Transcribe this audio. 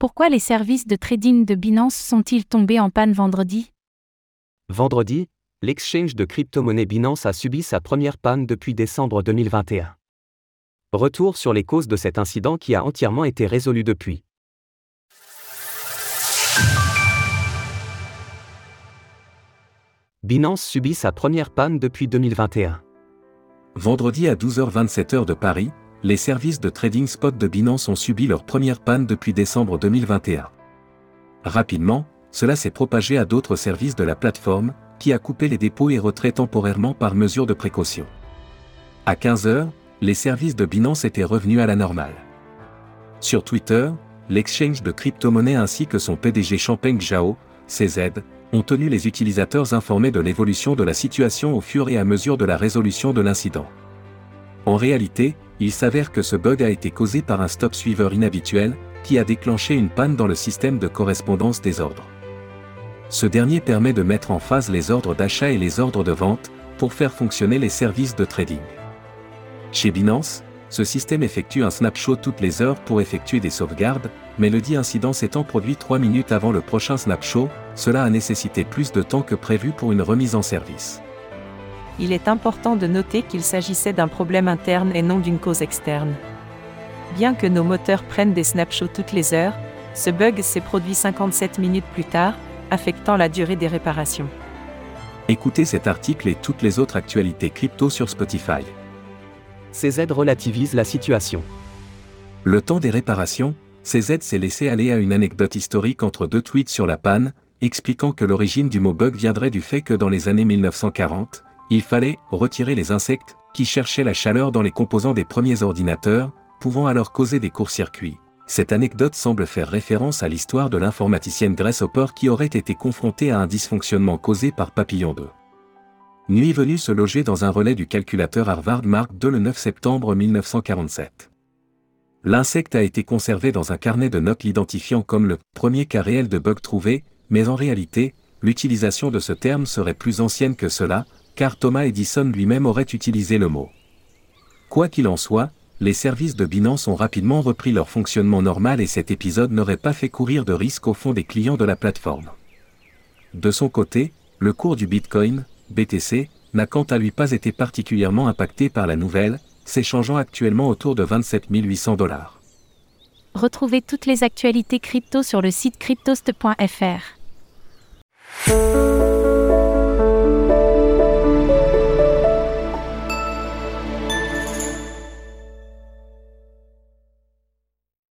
Pourquoi les services de trading de Binance sont-ils tombés en panne vendredi? Vendredi, l'exchange de crypto-monnaie Binance a subi sa première panne depuis décembre 2021. Retour sur les causes de cet incident qui a entièrement été résolu depuis. Binance subit sa première panne depuis 2021. Vendredi à 12h27 heure de Paris, les services de trading spot de Binance ont subi leur première panne depuis décembre 2021. Rapidement, cela s'est propagé à d'autres services de la plateforme, qui a coupé les dépôts et retraits temporairement par mesure de précaution. À 15h, les services de Binance étaient revenus à la normale. Sur Twitter, l'exchange de crypto-monnaies ainsi que son PDG Champagne Zhao, CZ, ont tenu les utilisateurs informés de l'évolution de la situation au fur et à mesure de la résolution de l'incident. En réalité, il s'avère que ce bug a été causé par un stop suiveur inhabituel, qui a déclenché une panne dans le système de correspondance des ordres. Ce dernier permet de mettre en phase les ordres d'achat et les ordres de vente, pour faire fonctionner les services de trading. Chez Binance, ce système effectue un snapshot toutes les heures pour effectuer des sauvegardes, mais le dit incident s'étant produit 3 minutes avant le prochain snapshot, cela a nécessité plus de temps que prévu pour une remise en service. Il est important de noter qu'il s'agissait d'un problème interne et non d'une cause externe. Bien que nos moteurs prennent des snapshots toutes les heures, ce bug s'est produit 57 minutes plus tard, affectant la durée des réparations. Écoutez cet article et toutes les autres actualités crypto sur Spotify. CZ relativise la situation. Le temps des réparations, CZ s'est laissé aller à une anecdote historique entre deux tweets sur la panne, expliquant que l'origine du mot bug viendrait du fait que dans les années 1940, il fallait retirer les insectes qui cherchaient la chaleur dans les composants des premiers ordinateurs, pouvant alors causer des courts-circuits. Cette anecdote semble faire référence à l'histoire de l'informaticienne Grace Hopper qui aurait été confrontée à un dysfonctionnement causé par Papillon 2. Nuit venue se loger dans un relais du calculateur Harvard Mark II le 9 septembre 1947. L'insecte a été conservé dans un carnet de notes l'identifiant comme le premier cas réel de bug trouvé, mais en réalité, l'utilisation de ce terme serait plus ancienne que cela, car Thomas Edison lui-même aurait utilisé le mot. Quoi qu'il en soit, les services de Binance ont rapidement repris leur fonctionnement normal et cet épisode n'aurait pas fait courir de risque au fond des clients de la plateforme. De son côté, le cours du Bitcoin, BTC, n'a quant à lui pas été particulièrement impacté par la nouvelle, s'échangeant actuellement autour de 27 800 dollars. Retrouvez toutes les actualités crypto sur le site cryptost.fr.